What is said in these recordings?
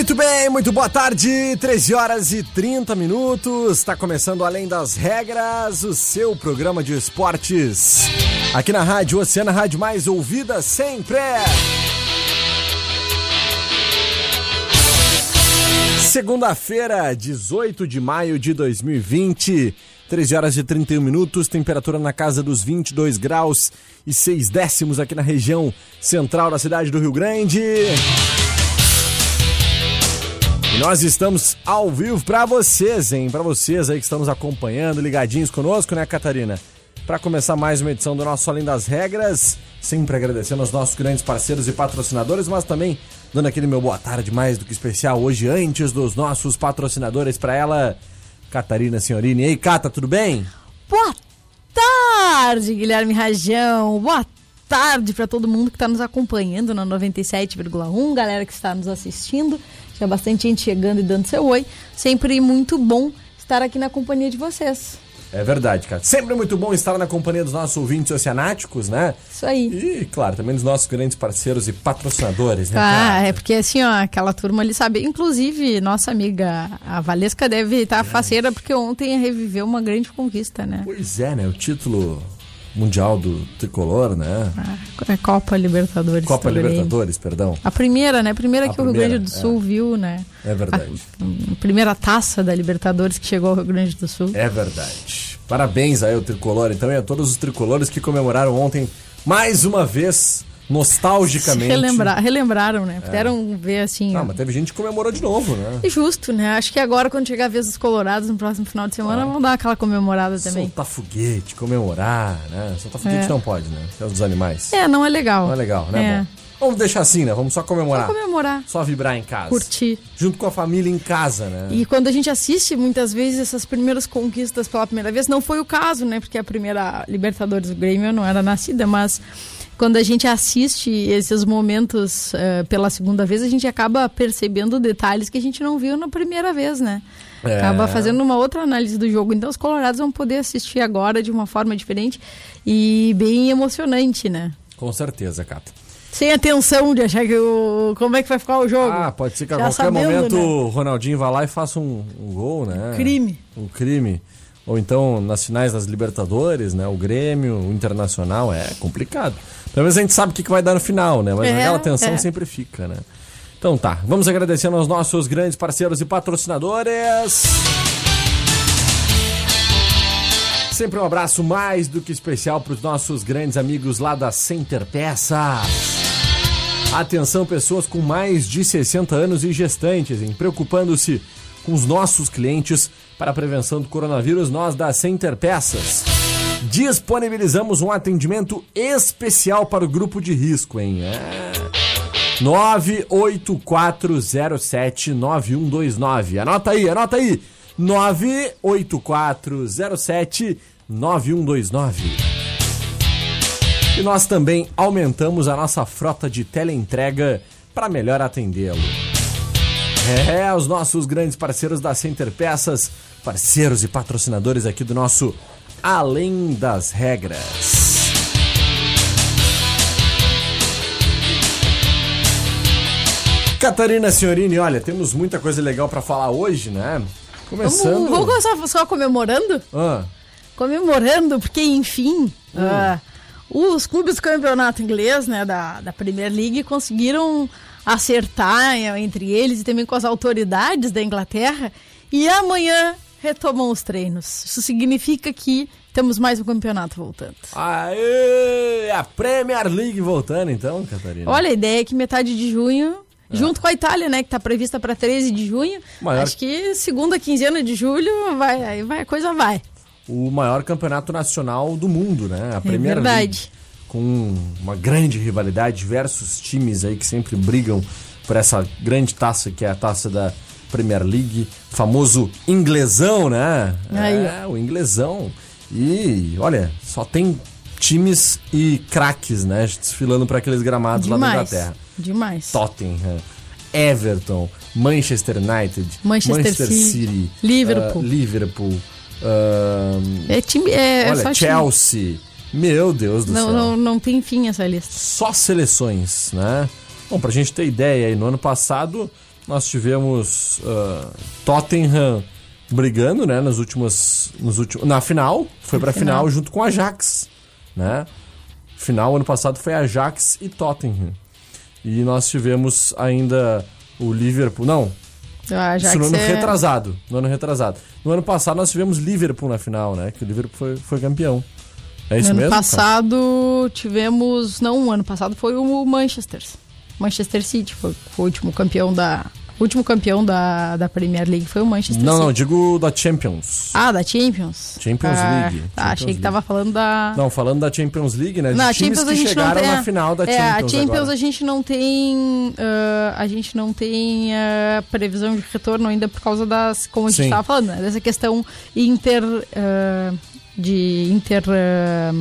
Muito bem, muito boa tarde, 13 horas e 30 minutos. Está começando Além das Regras, o seu programa de esportes. Aqui na Rádio Oceana, Rádio Mais Ouvida sempre. Segunda-feira, 18 de maio de 2020, 13 horas e 31 minutos, temperatura na casa dos 22 graus e 6 décimos aqui na região central da cidade do Rio Grande. E nós estamos ao vivo para vocês, hein? Para vocês aí que estão nos acompanhando, ligadinhos conosco, né, Catarina? Para começar mais uma edição do nosso Além das Regras, sempre agradecendo aos nossos grandes parceiros e patrocinadores, mas também dando aquele meu boa tarde mais do que especial hoje, antes dos nossos patrocinadores, para ela, Catarina Senhorini. Ei, Cata, tudo bem? Boa tarde, Guilherme Rajão. Boa tarde para todo mundo que está nos acompanhando na 97,1, galera que está nos assistindo. Já bastante gente chegando e dando seu oi. Sempre muito bom estar aqui na companhia de vocês. É verdade, cara. Sempre muito bom estar na companhia dos nossos ouvintes oceanáticos, né? Isso aí. E, claro, também dos nossos grandes parceiros e patrocinadores, né? Ah, cara? é porque assim, ó, aquela turma ali sabe. Inclusive, nossa amiga a Valesca deve estar faceira, porque ontem reviveu uma grande conquista, né? Pois é, né? O título mundial do tricolor, né? A Copa Libertadores. Copa Grêmio. Libertadores, perdão. A primeira, né? A primeira A que o Rio primeira, Grande do Sul viu, né? É verdade. A primeira taça da Libertadores que chegou ao Rio Grande do Sul. É verdade. Parabéns aí ao tricolor, então, e a todos os tricolores que comemoraram ontem mais uma vez, nostalgicamente. Relembrar, relembraram, né? Puderam ver assim. Ah, mas teve gente que comemorou de novo, né? É justo, né? Acho que agora, quando chegar a vez dos Colorados no próximo final de semana, vão dar aquela comemorada também. Soltar foguete, comemorar, né? Soltar foguete É. não pode, né? É os animais. É, não é legal. Não é legal, né? É. Vamos deixar assim, né? Vamos só comemorar. Só comemorar, Só vibrar em casa. curtir. Junto com a família em casa, né? E quando a gente assiste muitas vezes essas primeiras conquistas pela primeira vez, não foi o caso, né? Porque a primeira Libertadores do Grêmio eu não era nascida, mas quando a gente assiste esses momentos eh, pela segunda vez, a gente acaba percebendo detalhes que a gente não viu na primeira vez, né? É. Acaba fazendo uma outra análise do jogo. Então os colorados vão poder assistir agora de uma forma diferente e bem emocionante, né? Com certeza, Cata. Sem a tensão de achar que o... como é que vai ficar o jogo. Ah, pode ser que a Já qualquer sabendo, momento né? o Ronaldinho vá lá e faça um, um gol, né? Crime. Um crime. Ou então nas finais das Libertadores, né? O Grêmio, o Internacional, é complicado. Pelo menos a gente sabe o que que vai dar no final, né? Mas É, aquela tensão é. sempre fica, né? Então tá, vamos agradecendo aos nossos grandes parceiros e patrocinadores. Sempre um abraço mais do que especial para os nossos grandes amigos lá da Center Peças. Atenção, pessoas com mais de 60 anos e gestantes, em preocupando-se com os nossos clientes para a prevenção do coronavírus, nós da Center Peças disponibilizamos um atendimento especial para o grupo de risco, hein? É. 984079129. Anota aí, anota aí. 984079129. E nós também aumentamos a nossa frota de teleentrega para melhor atendê-lo. É, os nossos grandes parceiros da Center Peças, parceiros e patrocinadores aqui do nosso Além das Regras. Catarina Senhorini, olha, temos muita coisa legal para falar hoje, né? Começando. Vamos, vamos começar só comemorando? Ah, Comemorando, porque enfim, ah, os clubes do campeonato inglês, né, da, da Premier League, conseguiram acertar eh, entre eles e também com as autoridades da Inglaterra. E amanhã retomam os treinos. Isso significa que temos mais um campeonato voltando. aê, a Premier League voltando então, Catarina. Olha, a ideia é que metade de junho, junto com a Itália, né, que está prevista para 13 de junho, Maior- acho que segunda quinzena de julho vai, aí vai, a coisa vai. O maior campeonato nacional do mundo, né? A Premier É verdade. League. Com uma grande rivalidade, diversos times aí que sempre brigam por essa grande taça que é a taça da Premier League, famoso inglesão, né? Aí, é, o inglesão. E olha, só tem times e craques, né? Desfilando para aqueles gramados lá na Demais. Inglaterra. Demais. Tottenham, Everton, Manchester United, Manchester City, Liverpool. ah, Liverpool, ah, É time, é, é olha, só time. Chelsea. Meu Deus do Não, céu. não, não tem fim essa lista. Só seleções, né? Bom, pra gente ter ideia aí, no ano passado nós tivemos ah, Tottenham brigando, né, nas últimas, nos últimos, na final, foi pra final. final. junto com Ajax, né? Final ano passado foi Ajax e Tottenham. E nós tivemos ainda o Liverpool, não, Ah, isso no ano cê- retrasado. No ano retrasado. No ano passado nós tivemos Liverpool na final, né? Que o Liverpool foi, foi campeão. É isso No ano mesmo? passado tivemos. Não, o ano passado foi o Manchester. Manchester City foi, foi o último campeão da. O último campeão da, da Premier League foi o Manchester Não, City. não, digo da Champions. Ah, da Champions? Champions Ah, League. Tá, Champions achei que League. tava falando da. Não, falando da Champions League, né? De Na times Champions que chegaram não tem. na final da é, Champions. a Champions agora. a gente não tem. ah, a gente não tem ah, previsão de retorno ainda por causa das. Como a gente estava falando, né? Dessa questão inter. ah, de inter. ah,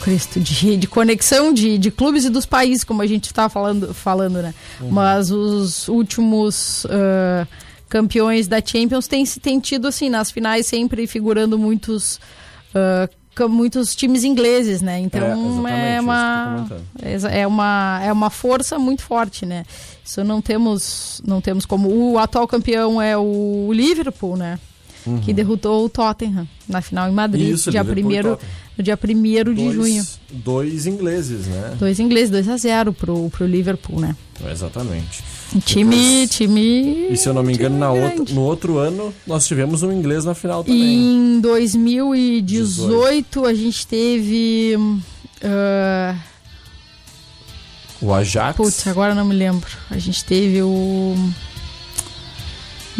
Cristo, de, de conexão de, de clubes e dos países, como a gente estava falando, falando, né? Uhum. Mas os últimos ah, campeões da Champions têm, têm tido, assim, nas finais sempre figurando muitos, ca- muitos times ingleses, né? Então É, é, uma, é, uma, é uma força muito forte, né? Isso não temos, não temos como. O atual campeão é o Liverpool, né? Que derrotou o Tottenham na final em Madrid, Uhum. Isso, dia primeiro, no dia 1 de junho. Dois ingleses, né? Dois ingleses, 2 a 0 pro, pro Liverpool, né? Exatamente. Time, Depois- time. E se eu não me engano, na outra, grande. no outro ano nós tivemos um inglês na final também. em 2018 a gente teve. ah, O Ajax. putz, agora não me lembro. A gente teve o.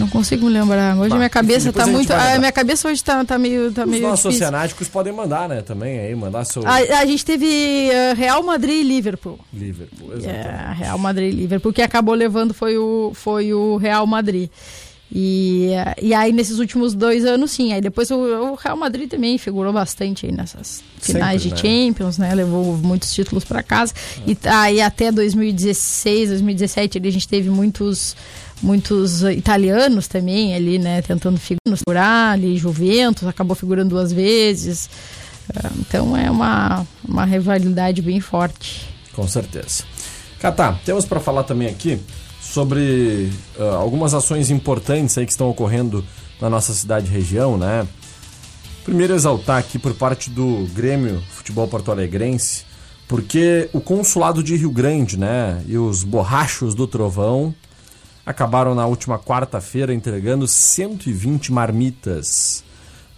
Não consigo lembrar. Hoje Bah, minha cabeça tá muito. A minha cabeça hoje tá, tá meio, tá Os meio nossos difícil. oceanáticos podem mandar, né? Também aí, mandar seu A, a gente teve ah, Real Madrid e Liverpool. Liverpool. É, Exatamente. Real Madrid e Liverpool. que acabou levando foi o, foi o Real Madrid. E, eh, e aí, nesses últimos dois anos, sim. Aí depois o, o Real Madrid também figurou bastante aí nessas finais Sempre, de Champions, né? Levou muitos títulos para casa. E aí, até 2016, 2017, ali, a gente teve muitos muitos italianos também ali, né? Tentando figurar ali, Juventus, acabou figurando duas vezes. Ah, Então, é uma, uma rivalidade bem forte. Com certeza. Catá, temos para falar também aqui sobre ah, algumas ações importantes aí que estão ocorrendo na nossa cidade e região, né? Primeiro exaltar aqui por parte do Grêmio Futebol Porto Alegrense, porque o consulado de Rio Grande, né, e os borrachos do Trovão acabaram na última quarta-feira entregando 120 marmitas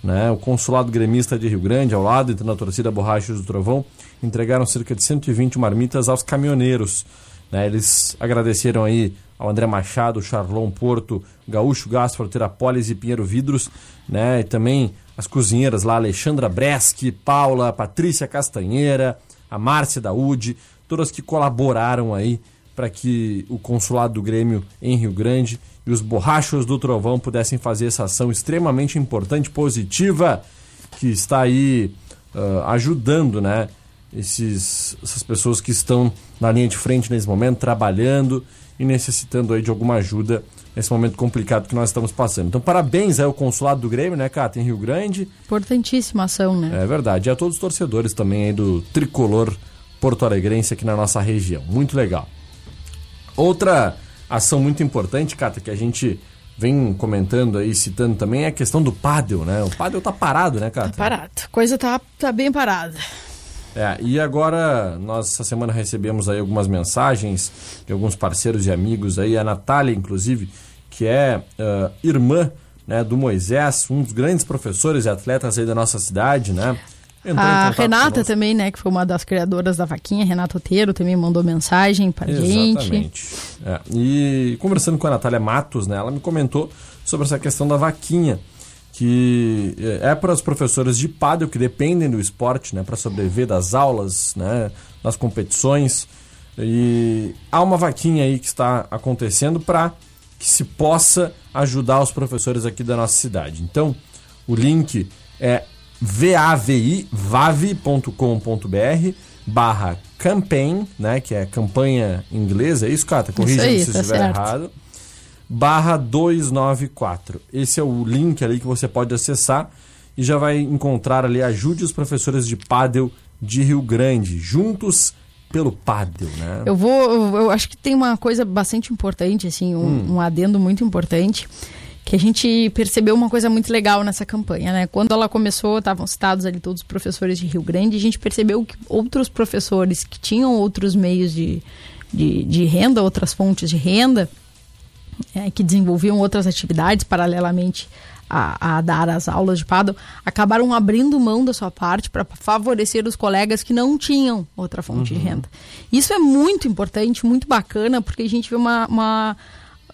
né? O consulado gremista de Rio Grande, ao lado, entre na torcida Borrachos do Trovão, entregaram cerca de 120 marmitas aos caminhoneiros. Né? Eles agradeceram aí ao André Machado, Charlon Porto, Gaúcho Gaspar, Terapolis e Pinheiro Vidros, né? E também as cozinheiras lá, Alexandra Breschi, Paula, Patrícia Castanheira, a Márcia Daúde, todas que colaboraram aí para que o consulado do Grêmio em Rio Grande e os borrachos do Trovão pudessem fazer essa ação extremamente importante, positiva, que está aí ah, ajudando, né? Esses, essas pessoas que estão na linha de frente nesse momento, trabalhando e necessitando aí de alguma ajuda nesse momento complicado que nós estamos passando. Então, parabéns ao consulado do Grêmio, né, Cata, em Rio Grande. Importantíssima ação, né? É verdade. E a todos os torcedores também aí do tricolor porto-alegrense aqui na nossa região. Muito legal. Outra ação muito importante, Cata, que a gente vem comentando aí, citando também, é a questão do pádel, né? O pádel tá parado, né, cara? Tá parado. Coisa tá, tá bem parada. É, e agora nós essa semana recebemos aí algumas mensagens de alguns parceiros e amigos aí, a Natália, inclusive, que é uh, irmã né, do Moisés, um dos grandes professores e atletas aí da nossa cidade, né? Entrou a Renata também, né, que foi uma das criadoras da vaquinha, Renata Oteiro, também mandou mensagem para gente. Exatamente. É, e conversando com a Natália Matos, né, ela me comentou sobre essa questão da vaquinha, que é, é para os professores de pádel que dependem do esporte, né, para sobreviver das aulas, né, das competições. E há uma vaquinha aí que está acontecendo para que se possa ajudar os professores aqui da nossa cidade. Então, o link é vavi, vavi.com.br barra campaign, né, que é campanha inglesa, é isso, Cata? Corrija se tá estiver certo. errado. Barra 294. Esse é o link ali que você pode acessar e já vai encontrar ali ajude os professores de pádel de Rio Grande, juntos pelo pádel, né? Eu vou, eu acho que tem uma coisa bastante importante, assim, um, hum. um adendo muito importante que a gente percebeu uma coisa muito legal nessa campanha, né? Quando ela começou, estavam citados ali todos os professores de Rio Grande, a gente percebeu que outros professores que tinham outros meios de, de, de renda, outras fontes de renda, é, que desenvolviam outras atividades paralelamente a, a, dar as aulas de paddle, acabaram abrindo mão da sua parte para favorecer os colegas que não tinham outra fonte uhum. de renda. Isso é muito importante, muito bacana, porque a gente vê uma, uma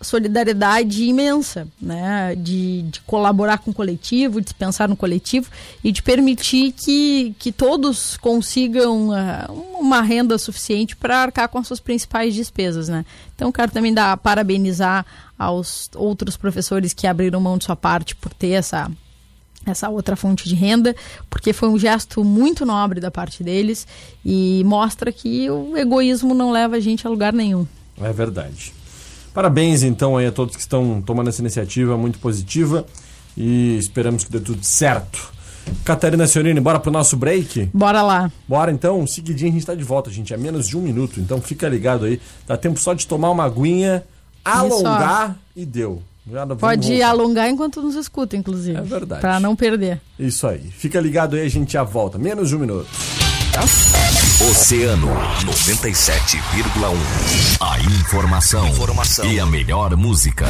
solidariedade imensa, né? De, de, colaborar com o coletivo, de pensar no coletivo e de permitir que, que todos consigam uh, uma renda suficiente para arcar com as suas principais despesas, né? Então, quero também dar parabenizar aos outros professores que abriram mão de sua parte por ter essa essa outra fonte de renda, porque foi um gesto muito nobre da parte deles e mostra que o egoísmo não leva a gente a lugar nenhum. É verdade. Parabéns então aí a todos que estão tomando essa iniciativa muito positiva e esperamos que dê tudo certo. Catarina Sionini, bora pro nosso break? Bora lá. Bora então, seguidinho a gente tá de volta, gente. É menos de um minuto, então fica ligado aí. Dá tempo só de tomar uma aguinha, alongar e deu. Pode voltar. alongar enquanto nos escuta, inclusive. É verdade. Pra não perder. Isso aí. Fica ligado aí, a gente já volta. Menos de um minuto. Oceano 97,1. A informação, informação, e a melhor música.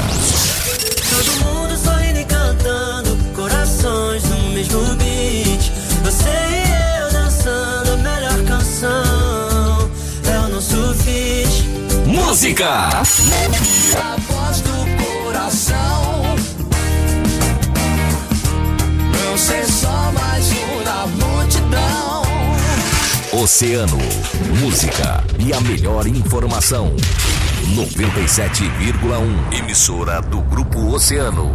Todo mundo sorrindo e cantando, corações no mesmo beat. Você e eu dançando a melhor canção. É o nosso feat. Música! A Oceano, música e a melhor informação. 97,1 emissora do Grupo Oceano.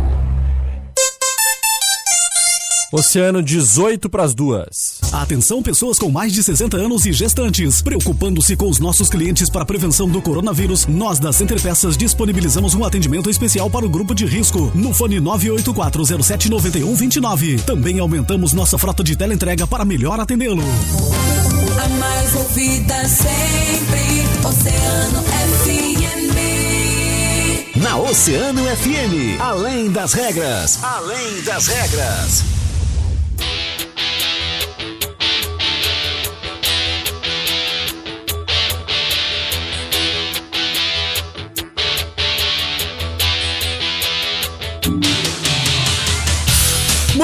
Oceano 18 para as duas. Atenção pessoas com mais de 60 anos e gestantes. Preocupando-se com os nossos clientes para a prevenção do coronavírus, nós da Center Peças disponibilizamos um atendimento especial para o grupo de risco no fone 984079129. Também aumentamos nossa frota de teleentrega para melhor atendê-lo a mais ouvida sempre. Oceano FM. Na Oceano FM, além das regras, além das regras.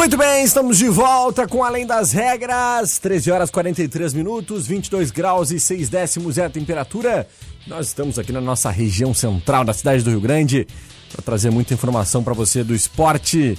Muito bem, estamos de volta com Além das Regras. 13 horas 43 minutos, 22 graus e 6 décimos é a temperatura. Nós estamos aqui na nossa região central da cidade do Rio Grande para trazer muita informação para você do esporte.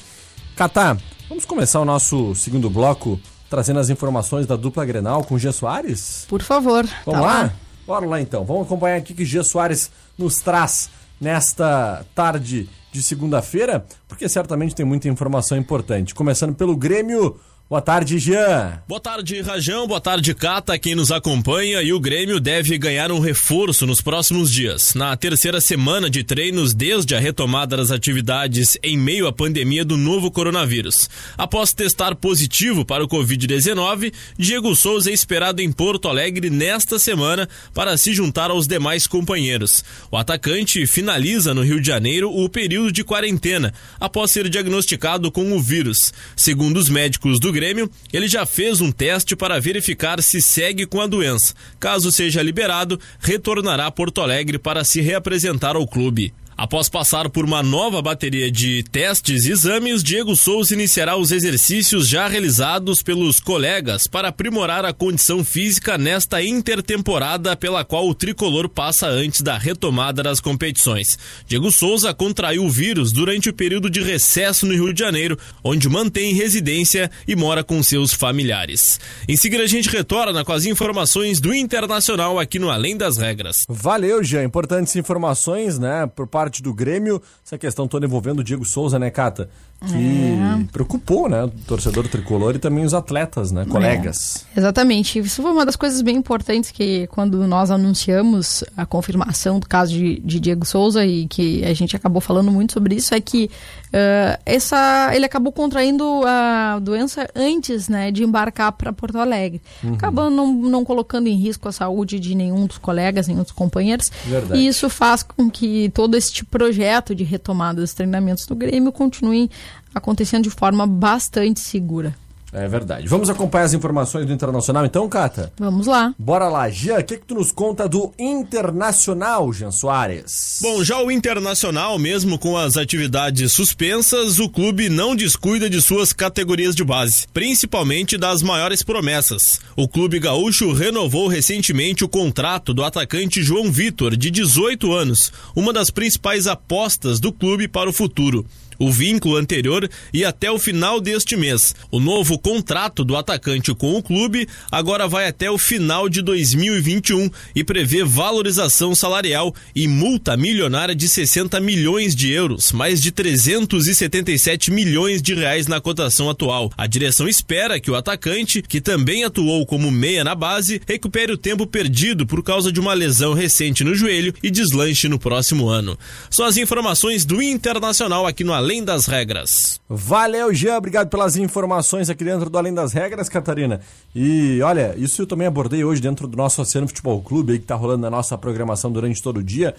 Catá, vamos começar o nosso segundo bloco trazendo as informações da dupla Grenal com o Gia Soares? Por favor. Vamos tá lá? lá? Bora lá então. Vamos acompanhar aqui que Gia Soares nos traz nesta tarde de segunda-feira, porque certamente tem muita informação importante. Começando pelo Grêmio Boa tarde, Jean. Boa tarde, Rajão. Boa tarde, Cata, quem nos acompanha. E o Grêmio deve ganhar um reforço nos próximos dias. Na terceira semana de treinos, desde a retomada das atividades em meio à pandemia do novo coronavírus. Após testar positivo para o Covid-19, Diego Souza é esperado em Porto Alegre nesta semana para se juntar aos demais companheiros. O atacante finaliza no Rio de Janeiro o período de quarentena, após ser diagnosticado com o vírus. Segundo os médicos do Grêmio, Grêmio, ele já fez um teste para verificar se segue com a doença. Caso seja liberado, retornará a Porto Alegre para se reapresentar ao clube. Após passar por uma nova bateria de testes e exames, Diego Souza iniciará os exercícios já realizados pelos colegas para aprimorar a condição física nesta intertemporada pela qual o tricolor passa antes da retomada das competições. Diego Souza contraiu o vírus durante o período de recesso no Rio de Janeiro, onde mantém residência e mora com seus familiares. Em seguida, a gente retorna com as informações do Internacional aqui no Além das Regras. Valeu, Jean. Importantes informações, né, por parte do Grêmio. Essa questão toda envolvendo o Diego Souza, né, Cata? Que É. preocupou, né, o torcedor tricolor e também os atletas, né, colegas. Exatamente. Isso foi uma das coisas bem importantes que quando nós anunciamos a confirmação do caso de, de Diego Souza e que a gente acabou falando muito sobre isso é que eh, essa ele acabou contraindo a doença antes, né, de embarcar para Porto Alegre, acabando não, não colocando em risco a saúde de nenhum dos colegas, nenhum dos companheiros. Verdade. E isso faz com que todo este projeto de retomada dos treinamentos do Grêmio continue acontecendo de forma bastante segura. É verdade. Vamos acompanhar as informações do Internacional então, Cata? Vamos lá. Bora lá, Jean, o que, que tu nos conta do Internacional, Jean Soares? Bom, já o Internacional, mesmo com as atividades suspensas, o clube não descuida de suas categorias de base, principalmente das maiores promessas. O clube gaúcho renovou recentemente o contrato do atacante João Vitor, de 18 anos, uma das principais apostas do clube para o futuro. O vínculo anterior ia até o final deste mês. O novo contrato do atacante com o clube agora vai até o final de 2021 e prevê valorização salarial e multa milionária de 60 milhões de euros, mais de 377 milhões de reais na cotação atual. A direção espera que o atacante, que também atuou como meia na base, recupere o tempo perdido por causa de uma lesão recente no joelho e deslanche no próximo ano. São as informações do Internacional aqui no Além das Regras. Valeu, Jean. Obrigado pelas informações aqui dentro do Além das Regras, Catarina. E olha, isso eu também abordei hoje dentro do nosso Oceano Futebol Clube, aí que tá rolando na nossa programação durante todo o dia.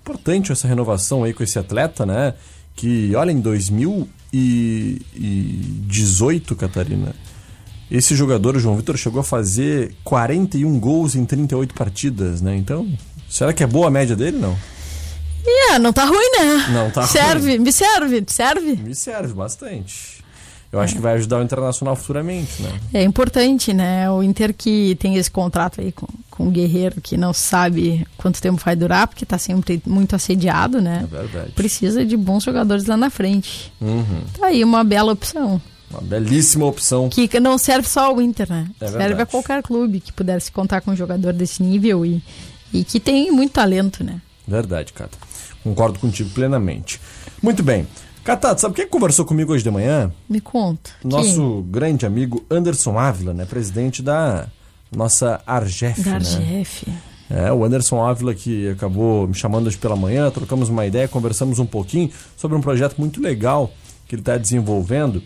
Importante essa renovação aí com esse atleta, né? Que, olha, em 2018, Catarina, esse jogador, o João Vitor, chegou a fazer 41 gols em 38 partidas, né? Então, será que é boa a média dele? Não. É, não tá ruim, né? Não tá serve, me serve, serve. Me serve bastante. Eu acho que vai ajudar o Internacional futuramente, né? É importante, né? O Inter que tem esse contrato aí com, com o Guerreiro, que não sabe quanto tempo vai durar, porque tá sempre muito assediado, né? É verdade. Precisa de bons jogadores lá na frente. Uhum. Tá aí uma bela opção. Uma belíssima opção. Que não serve só ao Inter, né? É serve verdade. a qualquer clube que pudesse contar com um jogador desse nível e, e que tem muito talento, né? Verdade, Cata. Concordo contigo plenamente. Muito bem. Cata, sabe quem conversou comigo hoje de manhã? Me conta. Nosso grande amigo Anderson Ávila, né? Presidente da nossa Argef, Quem? Da né? Argef. É, o Anderson Ávila que acabou me chamando hoje pela manhã, trocamos uma ideia, conversamos um pouquinho sobre um projeto muito legal que ele está desenvolvendo,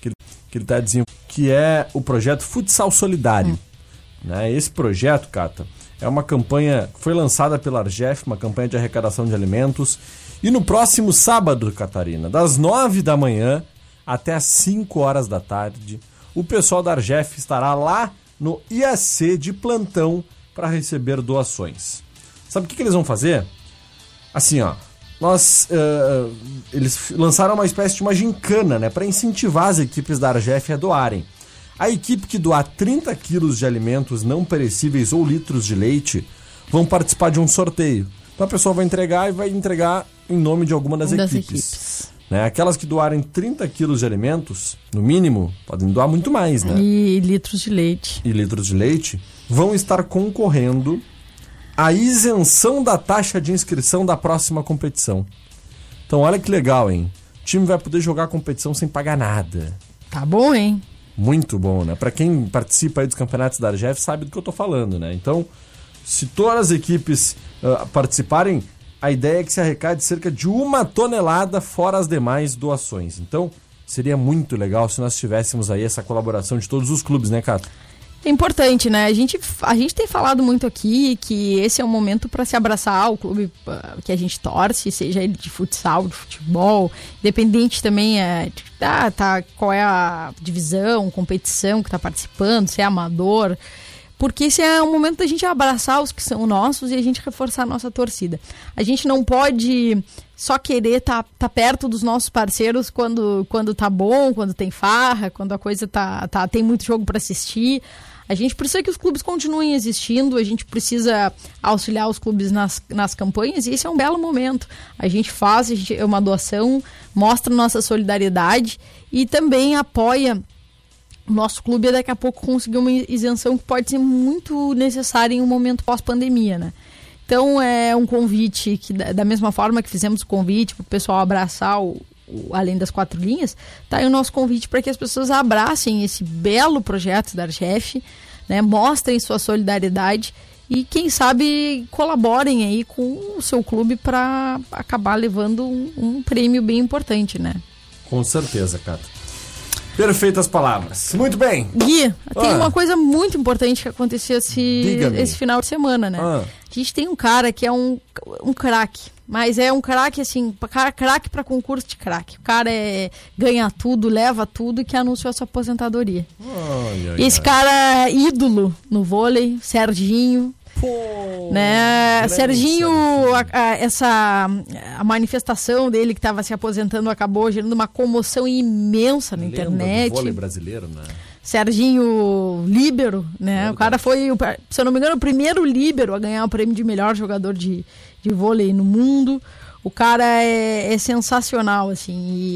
que ele, que ele tá desenvolvendo, que é o projeto Futsal Solidário. Né? Esse projeto, Cata, é uma campanha que foi lançada pela Argef, uma campanha de arrecadação de alimentos. E no próximo sábado, Catarina, das 9 da manhã até as 5 horas da tarde, o pessoal da Argef estará lá no IAC de plantão para receber doações. Sabe o que, que eles vão fazer? Assim, ó. Nós, eh, eles lançaram uma espécie de uma gincana, né? Para incentivar as equipes da Argef a doarem. A equipe que doar 30 quilos de alimentos não perecíveis ou litros de leite vão participar de um sorteio. Então a pessoa vai entregar e vai entregar em nome de alguma das, Das equipes. equipes. Né? Aquelas que doarem 30 quilos de alimentos, no mínimo, podem doar muito mais, né? E litros de leite. e litros de leite vão estar concorrendo à isenção da taxa de inscrição da próxima competição. Então, olha que legal, hein? O time vai poder jogar a competição sem pagar nada. Tá bom, hein? Muito bom, né? Pra quem participa aí dos campeonatos da Argef sabe do que eu tô falando, né? Então, se todas as equipes ah, participarem, a ideia é que se arrecade cerca de uma tonelada fora as demais doações. Então, seria muito legal se nós tivéssemos aí essa colaboração de todos os clubes, né, Cato? É importante, né? A gente, a gente tem falado muito aqui que esse é o momento para se abraçar ao clube ah, que a gente torce, seja ele de futsal, de futebol, independente também é, ah, tá, qual é a divisão, competição que está participando, se é amador. Porque esse é o momento da gente abraçar os que são nossos e a gente reforçar a nossa torcida. A gente não pode só querer estar tá, tá perto dos nossos parceiros quando, quando tá bom, quando tem farra, quando a coisa tá, tá tem muito jogo para assistir. A gente precisa que os clubes continuem existindo, a gente precisa auxiliar os clubes nas, nas campanhas e esse é um belo momento. A gente faz a gente, é uma doação, mostra nossa solidariedade e também apoia nosso clube é daqui a pouco conseguir uma isenção que pode ser muito necessária em um momento pós-pandemia, né? Então é um convite que, da mesma forma que fizemos o convite para o pessoal abraçar o, além das quatro linhas, tá aí o nosso convite para que as pessoas abracem esse belo projeto da Argef, né? Mostrem sua solidariedade e quem sabe colaborem aí com o seu clube para acabar levando um, um prêmio bem importante, né? Com certeza, Cato. Perfeitas palavras. Muito bem. Gui, tem Ah. uma coisa muito importante que aconteceu esse, esse final de semana, né? Ah. A gente tem um cara que é um, um craque, mas é um craque, assim, craque pra concurso de craque. O cara é, ganha tudo, leva tudo e que anunciou a sua aposentadoria. Ai, ai, esse cara é ídolo no vôlei, Serginho. Né? grande Serginho, a, a- essa a manifestação dele que estava se aposentando acabou gerando uma comoção imensa na Lenda internet. do vôlei brasileiro, né? Serginho Líbero, né? Verdade. O cara foi, se eu não me engano, o primeiro Líbero a ganhar o prêmio de melhor jogador de, de vôlei no mundo. O cara é, é sensacional, assim.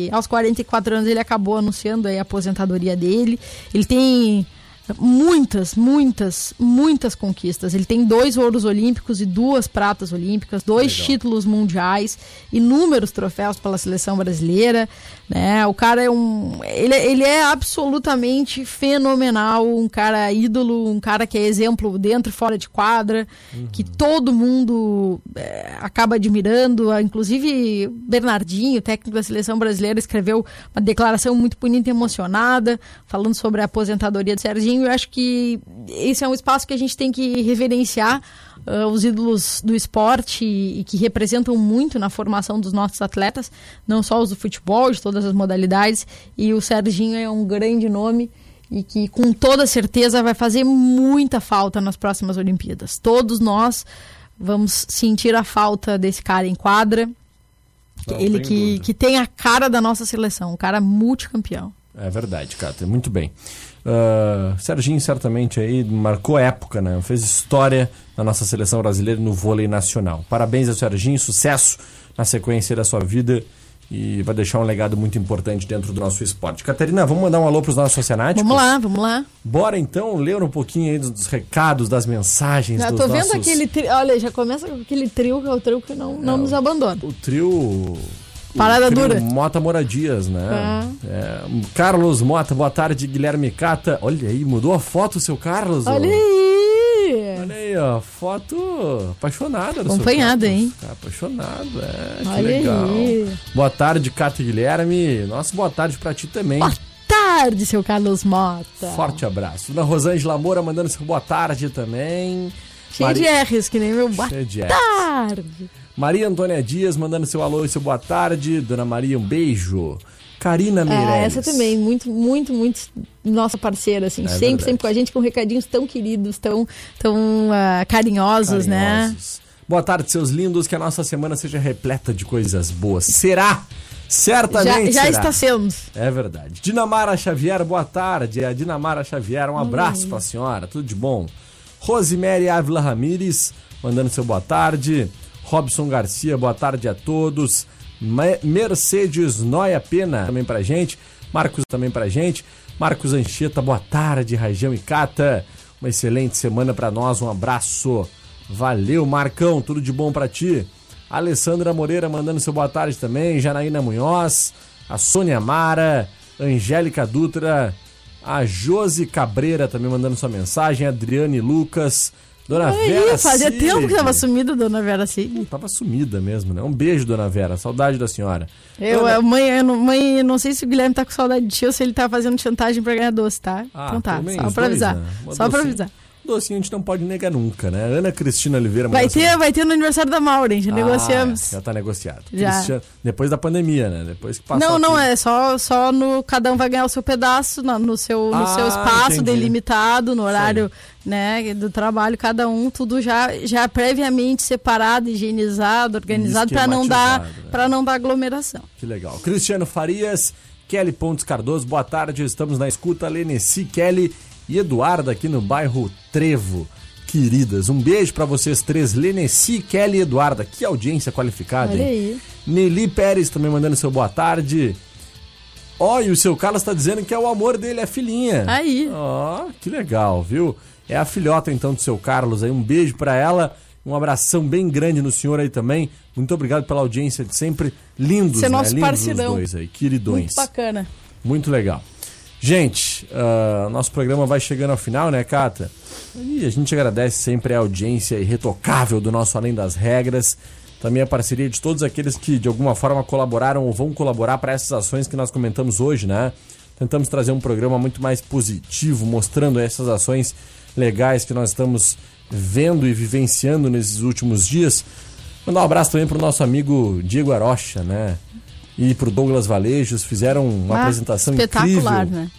E aos 44 anos ele acabou anunciando a aposentadoria dele. Ele tem muitas, muitas, muitas conquistas. Ele tem dois ouros olímpicos e duas pratas olímpicas, dois Legal. títulos mundiais, inúmeros troféus pela seleção brasileira, né? O cara é um, ele, ele é absolutamente fenomenal, um cara ídolo, um cara que é exemplo dentro e fora de quadra, que todo mundo é, acaba admirando, inclusive Bernardinho, técnico da seleção brasileira, escreveu uma declaração muito bonita e emocionada, falando sobre a aposentadoria de Serginho. Eu acho que esse é um espaço que a gente tem que reverenciar ah, os ídolos do esporte e, e que representam muito na formação dos nossos atletas, não só os do futebol, de todas as modalidades. E o Serginho é um grande nome e que com toda certeza vai fazer muita falta nas próximas Olimpíadas. Todos nós vamos sentir a falta desse cara em quadra. Não, ele que, dúvida. que tem a cara da nossa seleção, um cara multicampeão. É verdade, Cata. Muito bem. Ah, Serginho certamente aí marcou época, né? Fez história na nossa seleção brasileira no vôlei nacional. Parabéns ao Serginho, sucesso na sequência da sua vida e vai deixar um legado muito importante dentro do nosso esporte. Catarina, vamos mandar um alô para os nossos oceanáticos? Vamos lá, vamos lá. Bora então ler um pouquinho aí dos, dos recados, das mensagens Já dos tô vendo nossos... aquele trio, olha, já começa com aquele trio que é o trio que não, não nos abandona. O trio. Parada dura. Mota Moradias, né? É, Carlos Mota, boa tarde, Guilherme Cata. Olha aí, mudou a foto, seu Carlos. ó. Olha aí! Olha aí, ó. Foto apaixonada Acompanhada, hein? Tá apaixonado, é. Que Olha legal. aí. Boa tarde, Cata e Guilherme. Nossa, boa tarde pra ti também. Boa tarde, seu Carlos Mota. Forte abraço. Dona Rosângela Moura mandando seu boa tarde também. Cheio Mari- de R's, que nem meu. Boa Cheio de R's. tarde. Maria Antônia Dias mandando seu alô e seu boa tarde. Dona Maria, um beijo. Karina Meirelles. É, essa também, muito, muito, muito nossa parceira, assim, sempre, verdade. sempre com a gente, com recadinhos tão queridos, tão, tão ah, carinhosos, né? Carinhosos. Boa tarde, seus lindos. Que a nossa semana seja repleta de coisas boas. Será? Certamente Já, já está sendo. É verdade. Dinamara Xavier, boa tarde. É a Dinamara Xavier, um abraço pra senhora, tudo de bom. Rosemary Ávila Ramires, mandando seu boa tarde. Robson Garcia, boa tarde a todos. Me- Mercedes Noia Pena, também pra gente. Marcos também pra gente. Marcos Anchieta, boa tarde, Rajão e Cata. Uma excelente semana pra nós, um abraço. Valeu, Marcão, tudo de bom pra ti. Alessandra Moreira mandando seu boa tarde também. Janaína Munhoz, a Sônia Mara, Angélica Dutra. A Josi Cabreira também mandando sua mensagem. Adriane Lucas. Dona Vera fazia Cid. tempo que tava sumida, dona Vera Cid. Tava sumida mesmo, né? Um beijo, dona Vera. Saudade da senhora. Eu, Dona- mãe, eu não, mãe, eu não sei se o Guilherme tá com saudade de ti ou se ele tá fazendo chantagem pra ganhar doce, tá? Ah, então tá, só dois, avisar. né? Só pra docinho. avisar. Docinho a gente não pode negar nunca, né? Ana Cristina Oliveira. Vai ter, vai ter no aniversário da Maureen, já Ah, negociamos. Já tá negociado. Já. Cristiano- Depois da pandemia, né? Depois que passar. Não, não, tudo. é só, só no. Cada um vai ganhar o seu pedaço no, no seu, no Ah, seu espaço entendi. delimitado, no horário né, do trabalho, cada um, tudo já, já previamente separado, higienizado, organizado, para não dar né? não dar aglomeração. Que legal. Cristiano Farias, Kelly Pontes Cardoso, boa tarde. Estamos na escuta. Leneci, Kelly e Eduardo aqui no bairro Trevo. Queridas, um beijo pra vocês três, Leneci, Kelly e Eduarda. Que audiência qualificada, Olha hein? aí. Nelly Pérez também mandando seu boa tarde. Ó, e o seu Carlos tá dizendo que é o amor dele, a filhinha. Aí. Ó, que legal, viu? É a filhota então do seu Carlos aí. Um beijo pra ela. Um abração bem grande no senhor aí também. Muito obrigado pela audiência de sempre. Lindos, Você é né? nosso Lindos parceirão. os dois aí, queridões. Muito bacana. Muito legal. Gente, ah, nosso programa vai chegando ao final, né, Cata? E a gente agradece sempre a audiência irretocável do nosso Além das Regras. Também a parceria de todos aqueles que de alguma forma colaboraram ou vão colaborar para essas ações que nós comentamos hoje, né? Tentamos trazer um programa muito mais positivo, mostrando essas ações legais que nós estamos vendo e vivenciando nesses últimos dias. Mandar um abraço também para o nosso amigo Diego Arocha, né? E para o Douglas Valejos, fizeram uma Ah, apresentação espetacular, incrível né?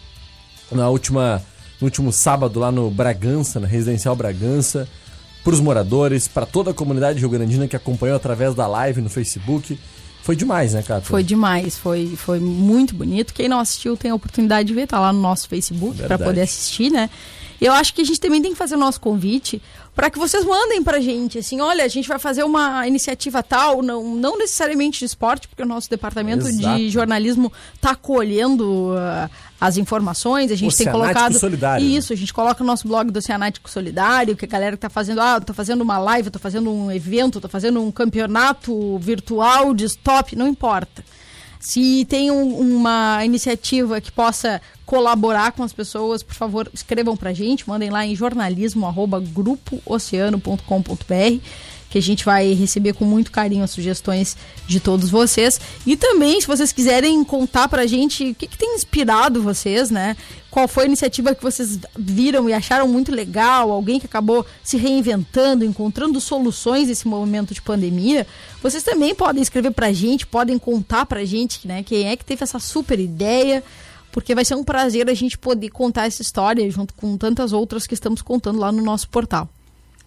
na última, no último sábado lá no Bragança, na Residencial Bragança, para os moradores, para toda a comunidade rio-grandina que acompanhou através da live no Facebook. Foi demais, né, Cato? Foi demais, foi, foi muito bonito. Quem não assistiu tem a oportunidade de ver, tá lá no nosso Facebook para poder assistir, né? Eu acho que a gente também tem que fazer o nosso convite para que vocês mandem pra gente, assim, olha, a gente vai fazer uma iniciativa tal, não, não necessariamente de esporte, porque o nosso departamento Exato. de jornalismo tá colhendo ah, as informações, a gente tem Oceanático colocado Solidário, né? isso, a gente coloca no nosso blog do Oceanático Solidário, que a galera que tá fazendo, ah, tô fazendo uma live, tô fazendo um evento, tô fazendo um campeonato virtual de stop, não importa. Se tem um- uma iniciativa que possa colaborar com as pessoas, por favor, escrevam pra gente, mandem lá em jornalismo arroba grupooceano.com.br que a gente vai receber com muito carinho as sugestões de todos vocês. E também, se vocês quiserem contar pra gente o que, que tem inspirado vocês, né? Qual foi a iniciativa que vocês viram e acharam muito legal, alguém que acabou se reinventando, encontrando soluções nesse momento de pandemia, vocês também podem escrever pra gente, podem contar pra gente, né? Quem é que teve essa super ideia porque vai ser um prazer a gente poder contar essa história junto com tantas outras que estamos contando lá no nosso portal.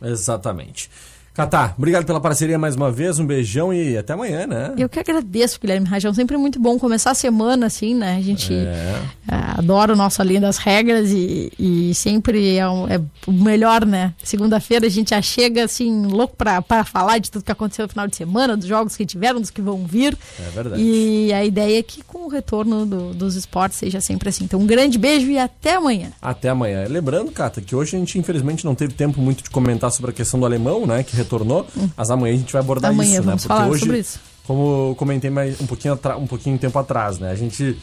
Exatamente. Catá, obrigado pela parceria mais uma vez, um beijão e até amanhã, né? Eu que agradeço, Guilherme Rajão. Sempre é muito bom começar a semana assim, né? A gente É. ah, adora o nosso Além das Regras e, e sempre é, um- é o melhor, né? Segunda-feira a gente já chega assim, louco pra falar de tudo que aconteceu no final de semana, dos jogos que tiveram, dos que vão vir. É verdade. E a ideia é que com o retorno do- dos esportes seja sempre assim. Então, um grande beijo e até amanhã. Até amanhã. Lembrando, Cata, que hoje a gente infelizmente não teve tempo muito de comentar sobre a questão do alemão, né? Que retornou. Mas amanhã a gente vai abordar Amanhã isso, né? sobre isso. Como eu comentei mais um pouquinho, um pouquinho tempo atrás, né? A gente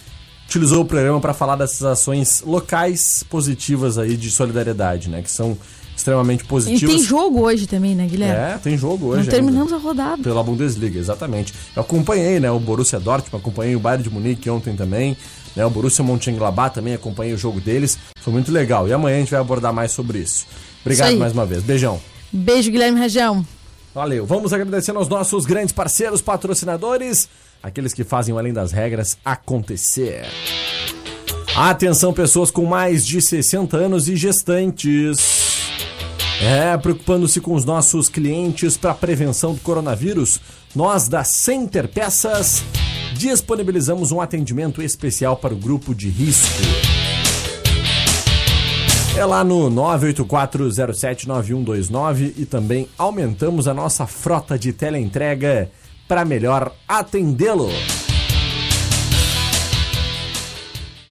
utilizou o programa para falar dessas ações locais positivas aí de solidariedade, né? Que são extremamente E positivas. tem jogo hoje também, né, Guilherme? É, tem jogo hoje. Não terminamos ainda. a rodada. Pela Bundesliga, exatamente. Eu acompanhei, né, o Borussia Dortmund, acompanhei o Bayern de Munique ontem também, né, o Borussia Mönchengladbach também acompanhei o jogo deles. Foi muito legal. E amanhã a gente vai abordar mais sobre isso. Obrigado Isso mais uma vez. Beijão. Beijo, Guilherme Rajão. Valeu. Vamos agradecendo aos nossos grandes parceiros, patrocinadores, aqueles que fazem o Além das Regras acontecer. Atenção, pessoas com mais de 60 anos e gestantes. É, preocupando-se com os nossos clientes para prevenção do coronavírus, nós da Center Peças disponibilizamos um atendimento especial para o grupo de risco. É lá no 984079129 e também aumentamos a nossa frota de teleentrega para melhor atendê-lo.